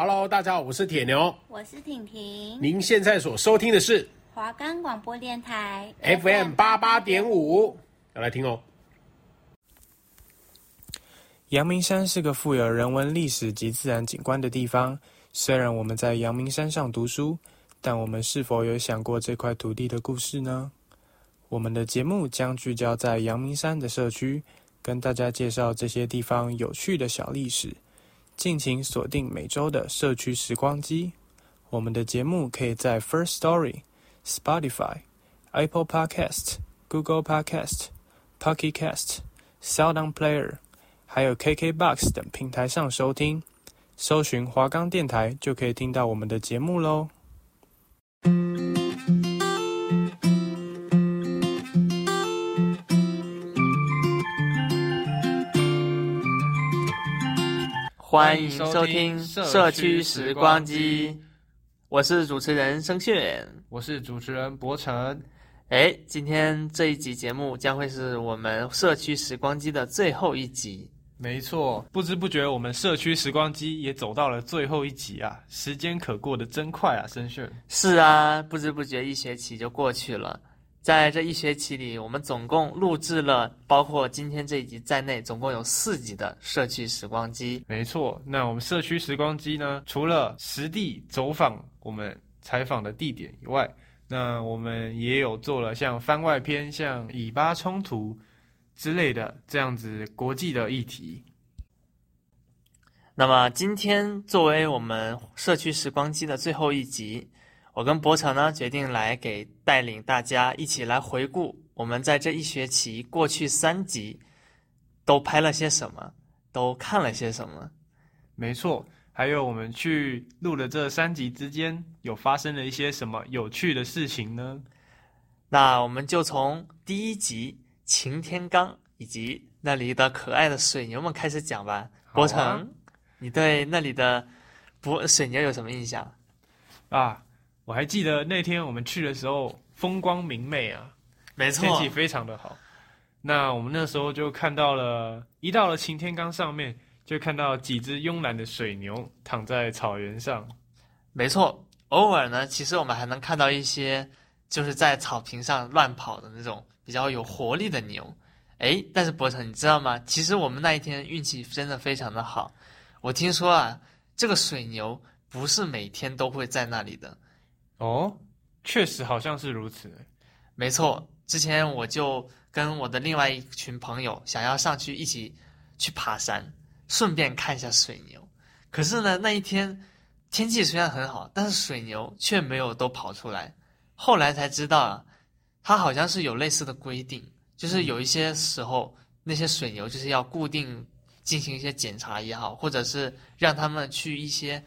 Hello，大家好，我是铁牛，我是婷婷。您现在所收听的是华冈广播电台 FM 八八点五，要来听哦。阳明山是个富有人文历史及自然景观的地方。虽然我们在阳明山上读书，但我们是否有想过这块土地的故事呢？我们的节目将聚焦在阳明山的社区，跟大家介绍这些地方有趣的小历史。敬请锁定每周的社区时光机。我们的节目可以在 First Story、Spotify、Apple Podcast、Google Podcast、Pocket Cast、SoundOn Player。还有 KKBOX 等平台上收听，搜寻华冈电台就可以听到我们的节目喽。欢迎收听社区时光机，我是主持人声炫，我是主持人博晨。哎，今天这一集节目将会是我们社区时光机的最后一集。没错，不知不觉我们社区时光机也走到了最后一集啊！时间可过得真快啊，声炫。是啊，不知不觉一学期就过去了。在这一学期里，我们总共录制了包括今天这一集在内，总共有四集的社区时光机。没错，那我们社区时光机呢，除了实地走访我们采访的地点以外，那我们也有做了像番外篇，像以巴冲突。之类的这样子国际的议题。那么今天作为我们社区时光机的最后一集，我跟博成呢决定来给带领大家一起来回顾我们在这一学期过去三集都拍了些什么，都看了些什么。没错，还有我们去录的这三集之间有发生了一些什么有趣的事情呢？那我们就从第一集。晴天岗以及那里的可爱的水牛们开始讲吧。博成，啊，你对那里的不水牛有什么印象？啊，我还记得那天我们去的时候风光明媚啊，没错，天气非常的好。那我们那时候就看到了，一到了擎天岗上面，就看到几只慵懒的水牛躺在草原上。没错，偶尔呢，其实我们还能看到一些就是在草坪上乱跑的那种。比较有活力的牛，哎，但是博成，你知道吗？其实我们那一天运气真的非常的好。我听说啊，这个水牛不是每天都会在那里的。哦，确实好像是如此。没错，之前我就跟我的另外一群朋友想要上去一起去爬山，顺便看一下水牛。可是呢，那一天天气虽然很好，但是水牛却没有都跑出来。后来才知道啊。它好像是有类似的规定，就是有一些时候那些水牛就是要固定进行一些检查也好，或者是让他们去一些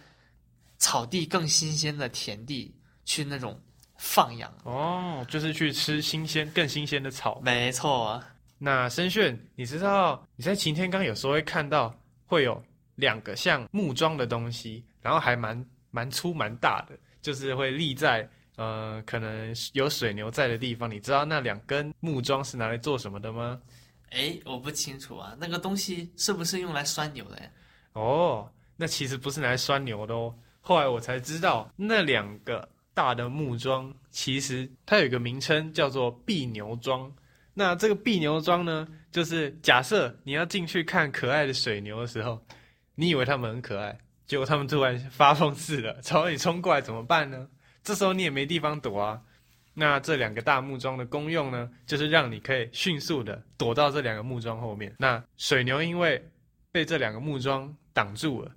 草地更新鲜的田地去那种放养。哦，就是去吃新鲜、更新鲜的草。没错。那申炫，你知道你在擎天岗有时候会看到会有两个像木桩的东西，然后还蛮蛮粗蛮大的，就是会立在。呃，可能有水牛在的地方，你知道那两根木桩是拿来做什么的吗？哎，我不清楚啊，那个东西是不是用来拴牛的呀？哦，那其实不是拿来拴牛的哦。后来我才知道，那两个大的木桩其实它有一个名称叫做避牛桩。那这个避牛桩呢，就是假设你要进去看可爱的水牛的时候，你以为它们很可爱，结果它们突然发疯似的朝你冲过来，怎么办呢？这时候你也没地方躲啊，那这两个大木桩的功用呢，就是让你可以迅速的躲到这两个木桩后面。那水牛因为被这两个木桩挡住了，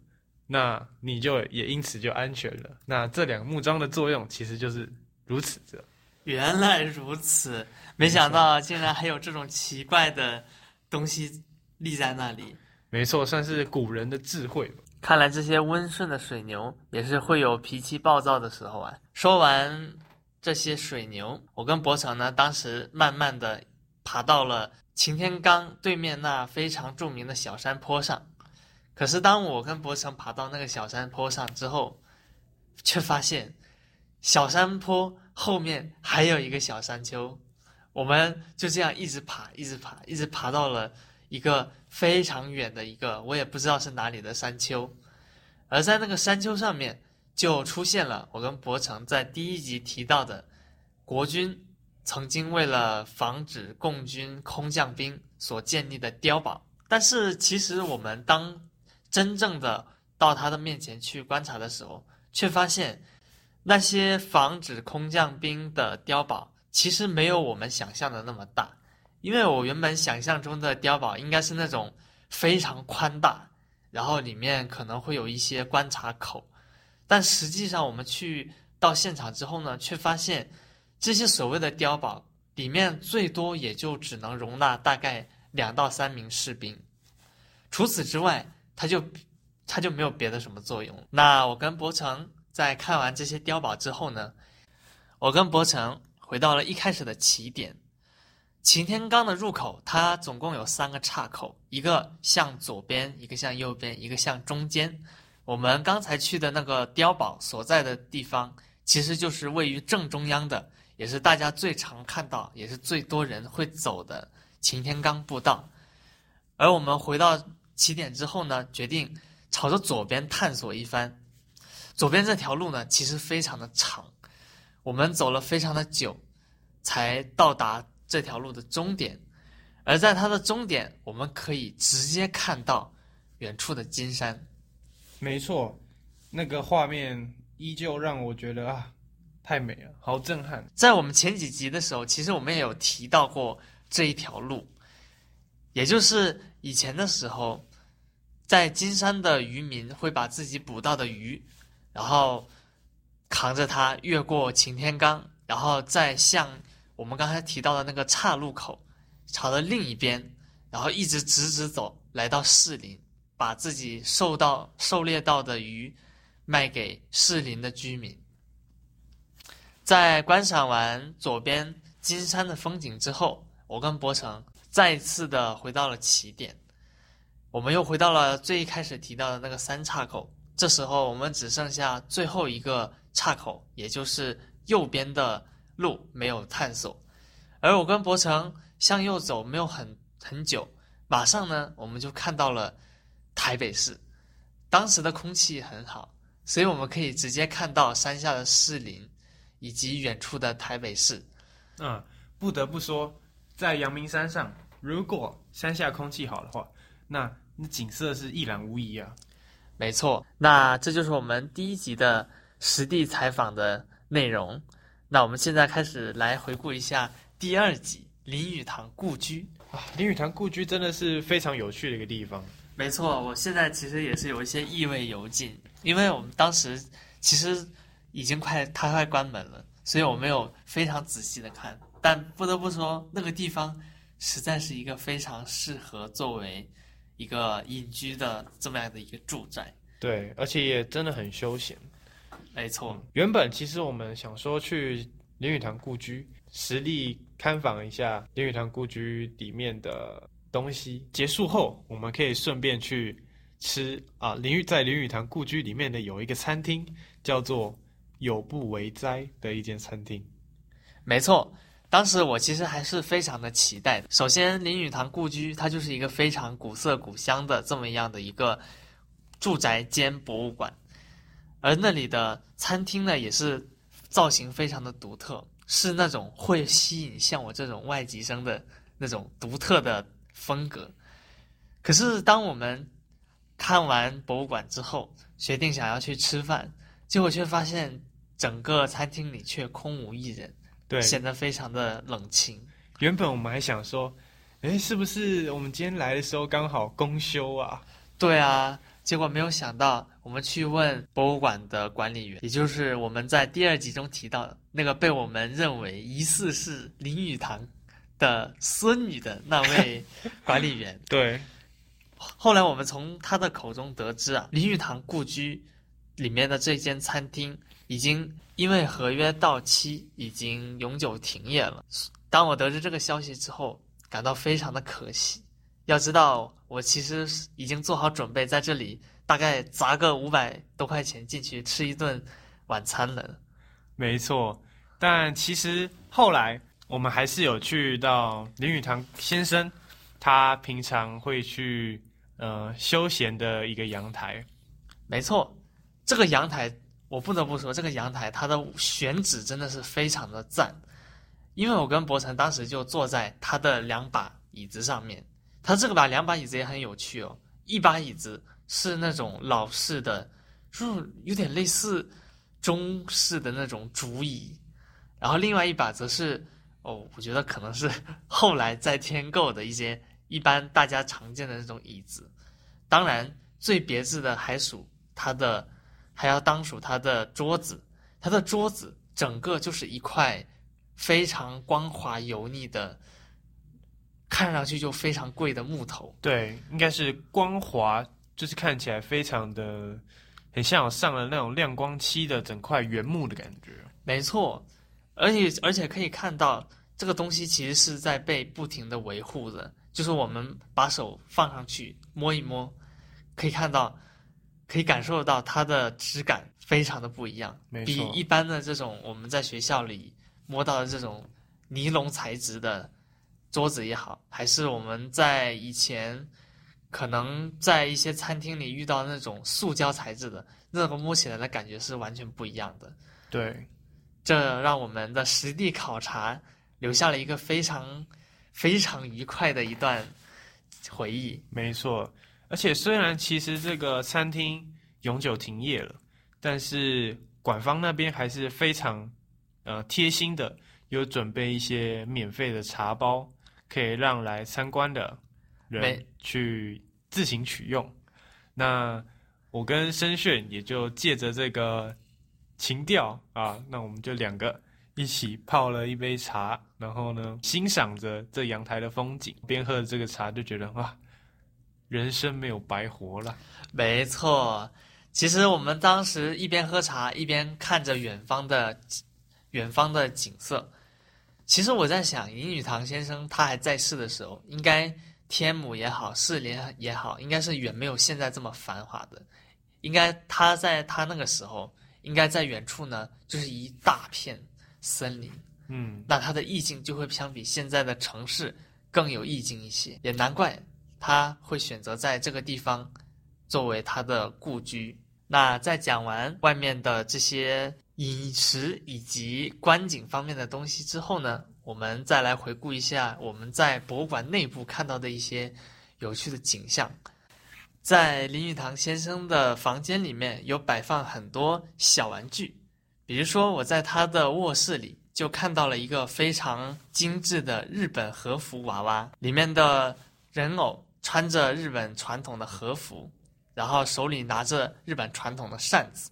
那你就也因此就安全了。那这两个木桩的作用其实就是如此的。原来如此，没想到竟然还有这种奇怪的东西立在那里。没错，算是古人的智慧吧。看来这些温顺的水牛也是会有脾气暴躁的时候啊。说完这些水牛，我跟博成呢，当时慢慢的爬到了擎天岗对面那非常著名的小山坡上。可是当我跟博成爬到那个小山坡上之后，却发现小山坡后面还有一个小山丘。我们就这样一直爬，一直爬，一直爬到了。一个非常远的一个，我也不知道是哪里的山丘，而在那个山丘上面，就出现了我跟博成在第一集提到的国军曾经为了防止共军空降兵所建立的碉堡。但是其实我们当真正的到他的面前去观察的时候，却发现那些防止空降兵的碉堡其实没有我们想象的那么大。因为我原本想象中的碉堡应该是那种非常宽大，然后里面可能会有一些观察口，但实际上我们去到现场之后呢，却发现这些所谓的碉堡里面最多也就只能容纳大概。两到三名士兵，除此之外，他就他就没有别的什么作用。那我跟博成在看完这些碉堡之后呢，我跟博成回到了一开始的起点。擎天岗的入口，它总共有三个岔口，一个向左边，一个向右边，一个向中间。我们刚才去的那个碉堡所在的地方，其实就是位于正中央的，也是大家最常看到，也是最多人会走的。擎天岗步道，而我们回到起点之后呢，决定朝着左边探索一番。左边这条路呢，其实非常的长，我们走了非常的久，才到达这条路的终点。而在它的终点，我们可以直接看到远处的金山。没错，那个画面依旧让我觉得啊，太美了，好震撼。在我们前几集的时候，其实我们也有提到过。这一条路，也就是以前的时候，在金山的渔民会把自己捕到的鱼，然后扛着它越过擎天岗，然后再向我们刚才提到的那个岔路口，朝着另一边，然后一直直直走，来到士林，把自己受到狩猎到的鱼卖给士林的居民。在观赏完左边金山的风景之后，我跟博成再一次的回到了起点，我们又回到了最一开始提到的那个三岔口。这时候我们只剩下最后一个岔口，也就是右边的路没有探索。而我跟博成向右走没有很很久，马上呢我们就看到了台北市。当时的空气很好，所以我们可以直接看到山下的士林以及远处的台北市。嗯，不得不说。在阳明山上，如果山下空气好的话，那那景色是一览无遗啊。没错，那这就是我们第一集的实地采访的内容。那我们现在开始来回顾一下第二集林语堂故居啊。林语堂故居真的是非常有趣的一个地方。没错，我现在其实也是有一些意味犹尽，因为我们当时其实已经快它快关门了，所以我没有非常仔细的看。但不得不说，那个地方实在是一个非常适合作为一个隐居的这么样的一个住宅。对，而且也真的很休闲。没错，嗯，原本其实我们想说去林语堂故居实地看访一下林语堂故居里面的东西。结束后，我们可以顺便去吃啊，林语在林语堂故居里面的有一个餐厅，叫做有不为哉的一间餐厅。没错。当时我其实还是非常的期待的。首先，林语堂故居它就是一个非常古色古香的这么样的一个住宅兼博物馆，而那里的餐厅呢，也是造型非常的独特，是那种会吸引像我这种外籍生的那种独特的风格。可是，当我们看完博物馆之后，决定想要去吃饭，结果却发现整个餐厅里却空无一人。对，显得非常的冷清。原本我们还想说，诶，是不是我们今天来的时候刚好公休啊？对啊，结果没有想到，我们去问博物馆的管理员，也就是我们在第二集中提到的那个被我们认为疑似是林语堂的孙女的那位 管理员。对，后来我们从他的口中得知啊，林语堂故居里面的这间餐厅已经。因为合约到期，已经永久停业了。当我得知这个消息之后，感到非常的可惜。要知道，我其实已经做好准备，在这里大概砸个五百多块钱进去吃一顿晚餐了。没错，但其实后来我们还是有去到林语堂先生，他平常会去呃休闲的一个阳台。没错，这个阳台我不得不说，这个阳台它的选址真的是非常的赞，因为我跟博成当时就坐在它的两把椅子上面，它这个把两把椅子也很有趣哦，一把椅子是那种老式的，就是有点类似中式的那种竹椅，然后另外一把则是哦，我觉得可能是 后来再添购的一些一般大家常见的那种椅子，当然最别致的还属它的，还要当属它的桌子，它的桌子整个就是一块非常光滑油腻的。看上去就非常贵的木头，对，应该是光滑，就是看起来非常的，很像有上了那种亮光漆的整块原木的感觉。没错，而且而且可以看到这个东西其实是在被不停的维护的，就是我们把手放上去摸一摸，可以看到，可以感受到它的质感非常的不一样，比一般的这种我们在学校里摸到的这种尼龙材质的。桌子也好，还是我们在以前可能在一些餐厅里遇到那种塑胶材质的，那个摸起来的感觉是完全不一样的。对，这让我们的实地考察留下了一个非常非常愉快的一段回忆。没错，而且虽然其实这个餐厅永久停业了，但是馆方那边还是非常呃贴心的，有准备一些免费的茶包。可以让来参观的人去自行取用。那我跟申炫也就借着这个情调啊，那我们就两个一起泡了一杯茶，然后呢，欣赏着这阳台的风景，边喝着这个茶，就觉得哇，人生没有白活了。没错，其实我们当时一边喝茶，一边看着远方的远方的景色。其实我在想，林语堂先生他还在世的时候，应该天母也好，士林也好，应该是远没有现在这么繁华的。应该他在他那个时候，应该在远处呢，就是一大片森林。嗯，那他的意境就会相比现在的城市更有意境一些。也难怪他会选择在这个地方作为他的故居。那在讲完外面的这些。饮食以及观景方面的东西之后呢，我们再来回顾一下我们在博物馆内部看到的一些有趣的景象。在林语堂先生的房间里面有摆放很多小玩具，比如说我在他的卧室里就看到了一个非常精致的日本和服娃娃，里面的人偶穿着日本传统的和服，然后手里拿着日本传统的扇子。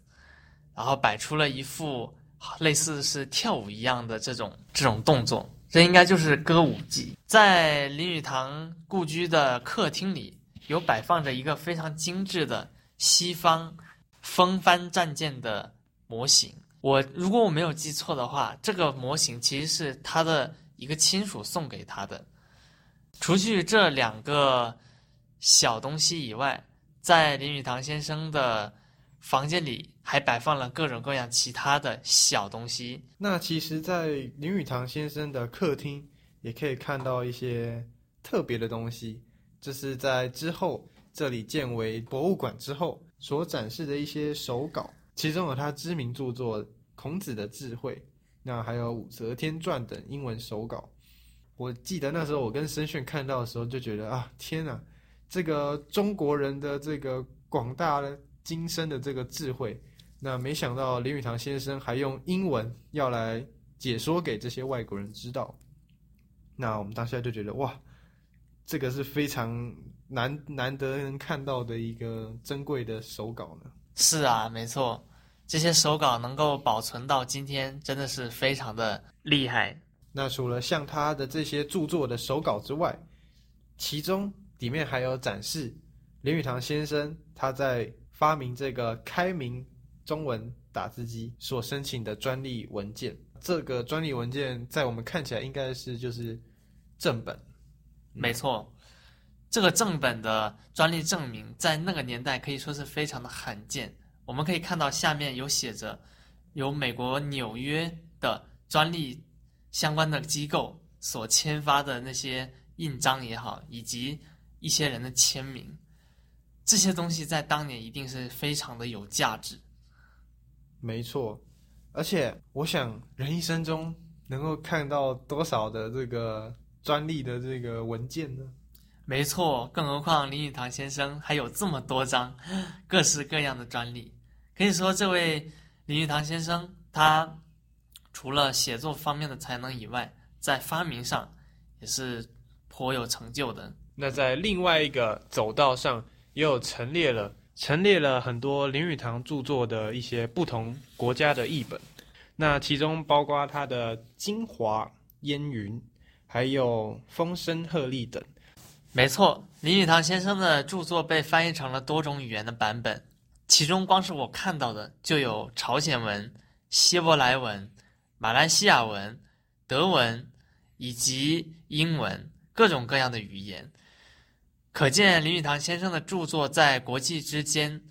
然后摆出了一副类似是跳舞一样的这种这种动作，这应该就是歌舞伎。在林语堂故居的客厅里，有摆放着一个非常精致的西方风帆战舰的模型。我如果我没有记错的话，这个模型其实是他的一个亲属送给他的。除去这两个小东西以外，在林语堂先生的房间里还摆放了各种各样其他的小东西。那其实，在林语堂先生的客厅也可以看到一些特别的东西，这是在之后这里建为博物馆之后所展示的一些手稿，其中有他知名著作《孔子的智慧》，那还有《武则天传》等英文手稿。我记得那时候我跟申炫看到的时候，就觉得啊，天哪，这个中国人的这个广大的。今生的这个智慧，那没想到林语堂先生还用英文要来解说给这些外国人知道。那我们当下就觉得哇，这个是非常难难得能看到的一个珍贵的手稿呢。是啊，没错，这些手稿能够保存到今天，真的是非常的厉害。那除了像他的这些著作的手稿之外，其中里面还有展示林语堂先生他在。发明这个开明中文打字机所申请的专利文件，这个专利文件在我们看起来应该是就是正本，没错，这个正本的专利证明在那个年代可以说是非常的罕见。我们可以看到下面有写着由美国纽约的专利相关的机构所签发的那些印章也好，以及一些人的签名。这些东西在当年一定是非常的有价值。没错，而且我想人一生中能够看到多少的这个专利的这个文件呢？没错，更何况林语堂先生还有这么多张各式各样的专利。可以说，这位林语堂先生，他除了写作方面的才能以外，在发明上也是颇有成就的。那在另外一个走道上，也有陈列了陈列了很多林语堂著作的一些不同国家的译本。那其中包括他的《京华烟云》，还有《风声鹤唳》等。没错，林语堂先生的著作被翻译成了多种语言的版本，其中光是我看到的就有朝鲜文、希伯来文、马来西亚文、德文以及英文，各种各样的语言。可见林语堂先生的著作在国际之间，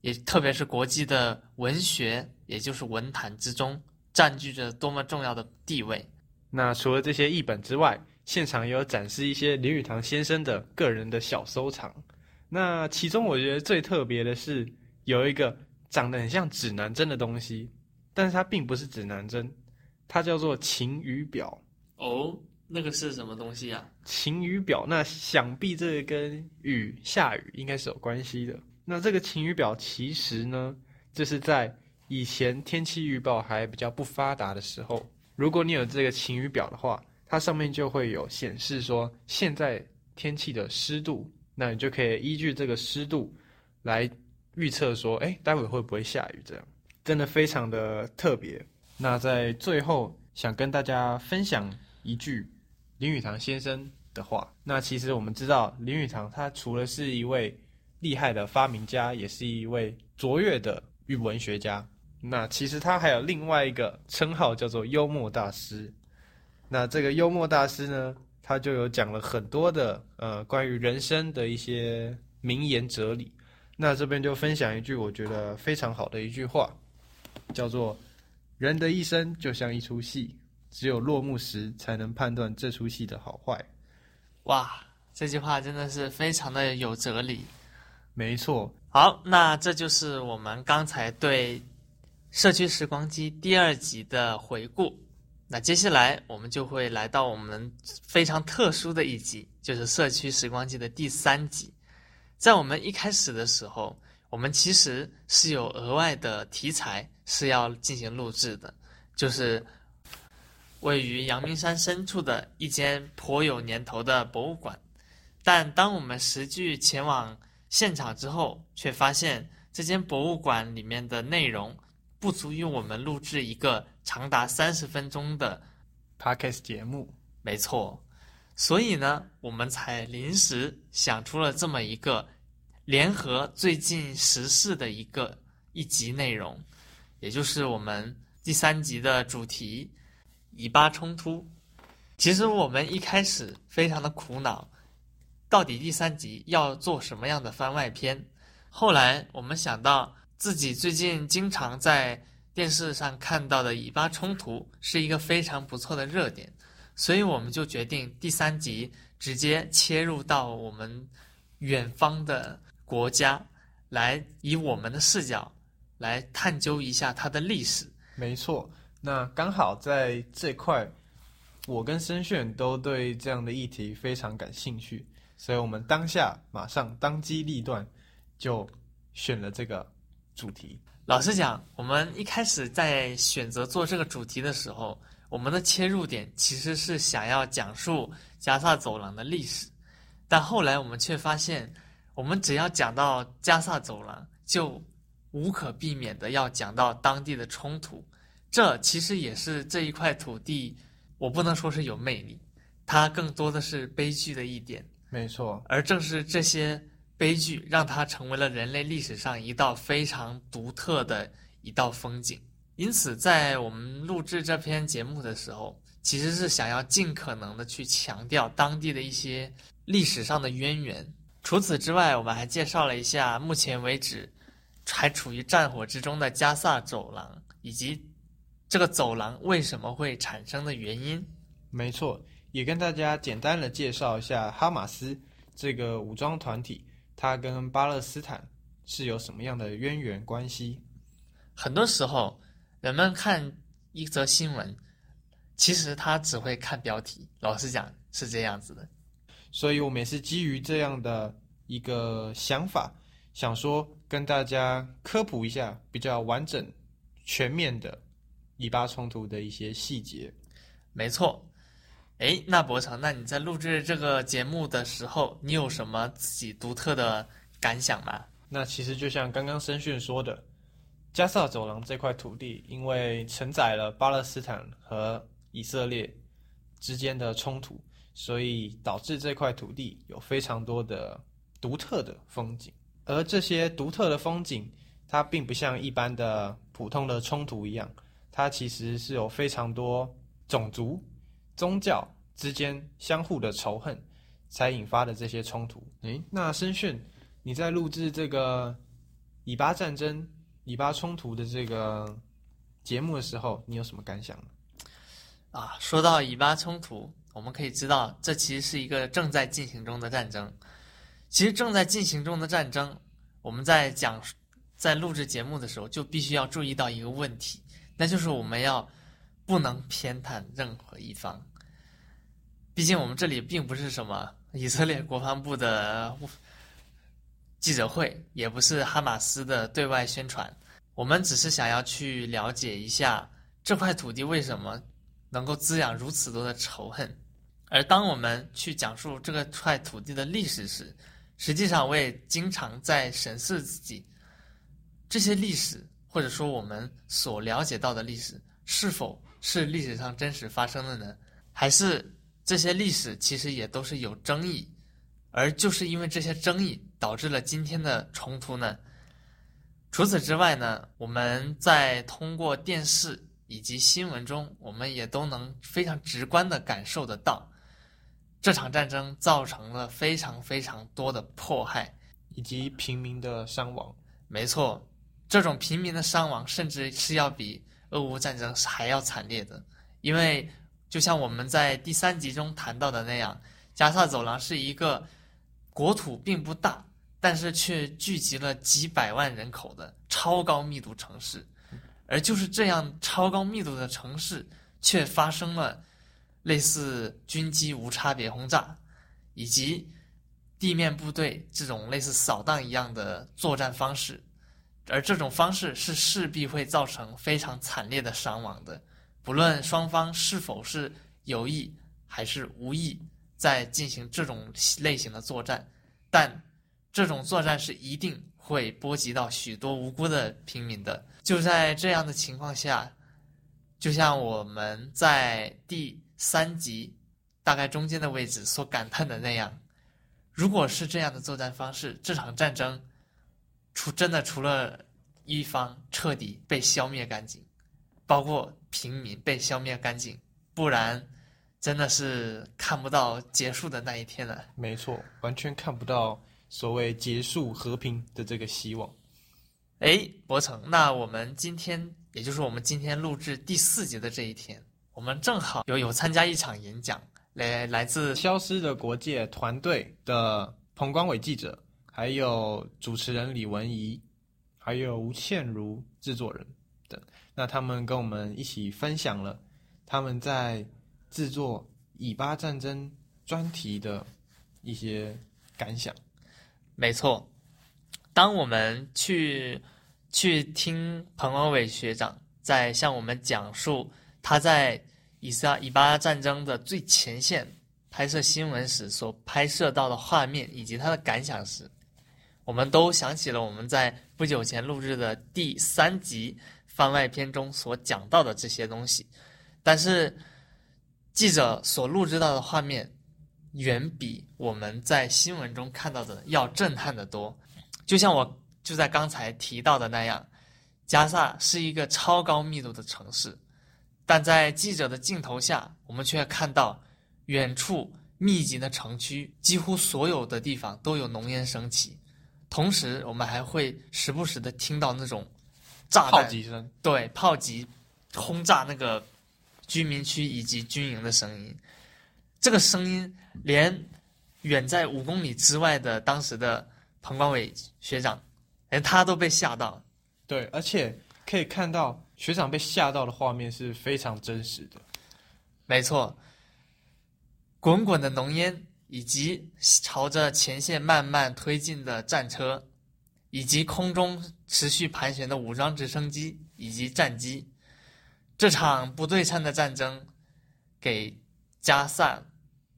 也特别是国际的文学，也就是文坛之中，占据着多么重要的地位。那除了这些译本之外，现场也有展示一些林语堂先生的个人的小收藏。那其中我觉得最特别的是有一个长得很像指南针的东西，但是它并不是指南针，它叫做晴雨表。哦，那个是什么东西啊？晴雨表，那想必这个跟雨下雨应该是有关系的。那这个晴雨表其实呢，就是在以前天气预报还比较不发达的时候，如果你有这个晴雨表的话。它上面就会有显示说现在天气的湿度，那你就可以依据这个湿度来预测说，哎，待会会不会下雨？这样真的非常的特别。那在最后想跟大家分享一句林语堂先生的话。那其实我们知道林语堂他除了是一位厉害的发明家，也是一位卓越的语文学家。那其实他还有另外一个称号叫做幽默大师。那这个幽默大师呢，他就有讲了很多的呃关于人生的一些名言哲理。那这边就分享一句我觉得非常好的一句话，叫做“人的一生就像一出戏，只有落幕时才能判断这出戏的好坏。”哇，这句话真的是非常的有哲理。没错。好，那这就是我们刚才对《社区时光机》第二集的回顾。那接下来我们就会来到我们非常特殊的一集，就是《社区时光机》的第三集。在我们一开始的时候，我们其实是有额外的题材是要进行录制的，就是位于阳明山深处的一间颇有年头的博物馆。但当我们实际前往现场之后，却发现这间博物馆里面的内容不足以我们录制一个。长达三十分钟的 podcast 节目，没错，所以呢，我们才临时想出了这么一个联合最近时事的一个一集内容，也就是我们第三集的主题——以巴冲突。其实我们一开始非常的苦恼，到底第三集要做什么样的番外篇？后来我们想到自己最近经常在。电视上看到的以巴冲突是一个非常不错的热点，所以我们就决定第三集直接切入到我们远方的国家，来以我们的视角来探究一下它的历史。没错，那刚好在这块，我跟申炫都对这样的议题非常感兴趣，所以我们当下马上当机立断，就选了这个主题。老实讲，我们一开始在选择做这个主题的时候，我们的切入点其实是想要讲述加萨走廊的历史，但后来我们却发现，我们只要讲到加萨走廊，就无可避免的要讲到当地的冲突。这其实也是这一块土地，我不能说是有魅力，它更多的是悲剧的一点。没错，而正是这些。悲剧让它成为了人类历史上一道非常独特的一道风景。因此，在我们录制这篇节目的时候，其实是想要尽可能的去强调当地的一些历史上的渊源。除此之外，我们还介绍了一下目前为止还处于战火之中的加萨走廊，以及这个走廊为什么会产生的原因。没错，也跟大家简单的介绍一下哈马斯这个武装团体。它跟巴勒斯坦是有什么样的渊源关系？很多时候，人们看一则新闻，其实他只会看标题。老实讲，是这样子的。所以我们也是基于这样的一个想法，想说跟大家科普一下比较完整、全面的以巴冲突的一些细节。没错。哎，那博成，那你在录制这个节目的时候，你有什么自己独特的感想吗？那其实就像刚刚申讯说的，加萨走廊这块土地，因为承载了巴勒斯坦和以色列之间的冲突，所以导致这块土地有非常多的独特的风景。而这些独特的风景，它并不像一般的普通的冲突一样，它其实是有非常多种族。宗教之间相互的仇恨，才引发的这些冲突。诶，那申讯，你在录制这个以巴战争、以巴冲突的这个节目的时候，你有什么感想？啊，说到以巴冲突，我们可以知道，这其实是一个正在进行中的战争。其实正在进行中的战争，我们在讲、在录制节目的时候，就必须要注意到一个问题，那就是我们要。不能偏袒任何一方。毕竟我们这里并不是什么以色列国防部的记者会，也不是哈马斯的对外宣传。我们只是想要去了解一下这块土地为什么能够滋养如此多的仇恨。而当我们去讲述这个块土地的历史时，实际上我也经常在审视自己，这些历史或者说我们所了解到的历史是否是历史上真实发生的呢？还是这些历史其实也都是有争议，而就是因为这些争议导致了今天的冲突呢？除此之外呢，我们在通过电视以及新闻中，我们也都能非常直观地感受得到，这场战争造成了非常非常多的迫害以及平民的伤亡。没错，这种平民的伤亡甚至是要比。俄乌战争还要惨烈的，因为就像我们在第三集中谈到的那样，加萨走廊是一个国土并不大，但是却聚集了几百万人口的超高密度城市，而就是这样超高密度的城市，却发生了类似军机无差别轰炸，以及地面部队这种类似扫荡一样的作战方式。而这种方式是势必会造成非常惨烈的伤亡的，不论双方是否是有意还是无意在进行这种类型的作战，但这种作战是一定会波及到许多无辜的平民的。就在这样的情况下，就像我们在第三级大概中间的位置所感叹的那样，如果是这样的作战方式，这场战争。除真的除了一方彻底被消灭干净，包括平民被消灭干净，不然真的是看不到结束的那一天了。没错，完全看不到所谓结束和平的这个希望。哎，博成，那我们今天，也就是我们今天录制第四集的这一天，我们正好有有参加一场演讲，来来自消失的国界团队的彭光伟记者。还有主持人李文怡，还有吴倩如制作人等，那他们跟我们一起分享了他们在制作以巴战争专题的一些感想。没错，当我们去去听彭光伟学长在向我们讲述他在以撒以巴战争的最前线拍摄新闻时所拍摄到的画面以及他的感想时，我们都想起了我们在不久前录制的第三集番外篇中所讲到的这些东西，但是记者所录制到的画面远比我们在新闻中看到的要震撼得多。就像我就在刚才提到的那样，加萨是一个超高密度的城市，但在记者的镜头下，我们却看到远处密集的城区，几乎所有的地方都有浓烟升起。同时，我们还会时不时的听到那种炸弹炮击声，对，炮击轰炸那个居民区以及军营的声音。这个声音连远在五公里之外的当时的彭光伟学长，连他都被吓到。对，而且可以看到学长被吓到的画面是非常真实的。没错，滚滚的浓烟，以及朝着前线慢慢推进的战车，以及空中持续盘旋的武装直升机以及战机，这场不对称的战争，给加萨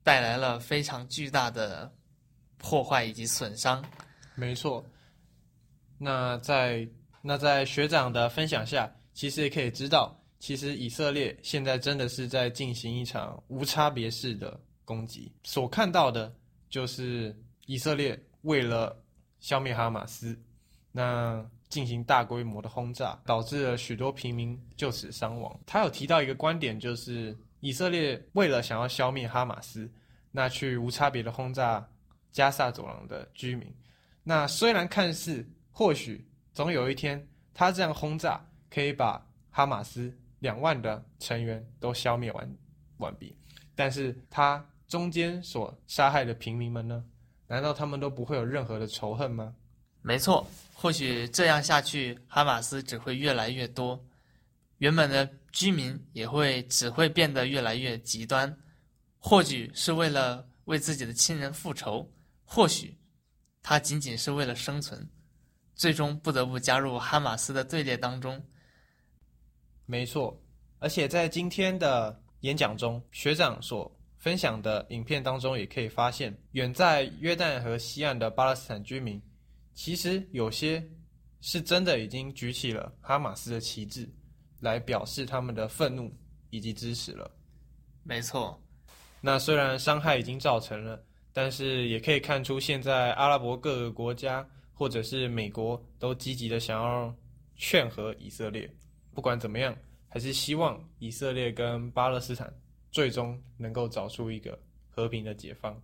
带来了非常巨大的破坏以及损伤。没错，那在那在学长的分享下，其实也可以知道，其实以色列现在真的是在进行一场无差别式的攻击。所看到的就是以色列为了消灭哈马斯，那进行大规模的轰炸，导致了许多平民就此伤亡。他有提到一个观点，就是以色列为了想要消灭哈马斯，那去无差别的轰炸加萨走廊的居民。那虽然看似或许总有一天，他这样轰炸可以把哈马斯两万的成员都消灭完完毕，但是他中间所杀害的平民们呢？难道他们都不会有任何的仇恨吗？没错，或许这样下去，哈马斯只会越来越多，原本的居民也会只会变得越来越极端，或许是为了为自己的亲人复仇，或许。他仅仅是为了生存，最终不得不加入哈马斯的队列当中。没错，而且在今天的演讲中，学长所分享的影片当中，也可以发现，远在约旦河西岸的巴勒斯坦居民，其实有些是真的已经举起了哈马斯的旗帜，来表示他们的愤怒以及支持了。没错，那虽然伤害已经造成了。但是也可以看出，现在阿拉伯各个国家或者是美国都积极的想要劝和以色列。不管怎么样，还是希望以色列跟巴勒斯坦最终能够找出一个和平的解放。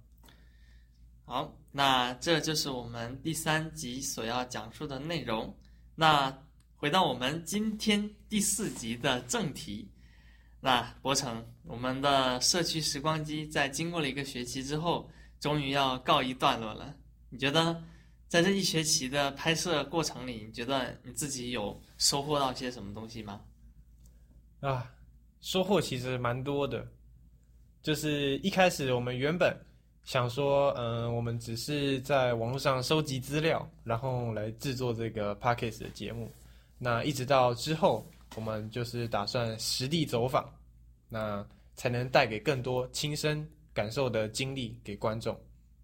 好，那这就是我们第三集所要讲述的内容。那回到我们今天第四集的正题，那博成，我们的社区时光机在经过了一个学期之后。终于要告一段落了。你觉得在这一学期的拍摄过程里，你觉得你自己有收获到些什么东西吗？啊，收获其实蛮多的。就是一开始我们原本想说，嗯、呃，我们只是在网络上收集资料，然后来制作这个 Podcast 的节目。那一直到之后，我们就是打算实地走访，那才能带给更多亲身。感受的经历给观众，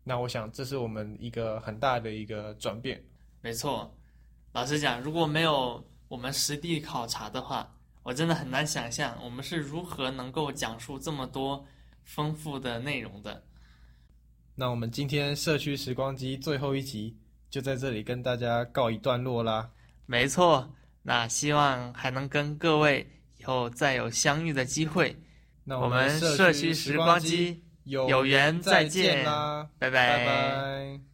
那我想这是我们一个很大的一个转变。没错，老实讲，如果没有我们实地考察的话，我真的很难想象我们是如何能够讲述这么多丰富的内容的。那我们今天社区时光机最后一集就在这里跟大家告一段落啦。没错，那希望还能跟各位以后再有相遇的机会。那我们社区时光机。有缘再见啦，拜拜。拜拜。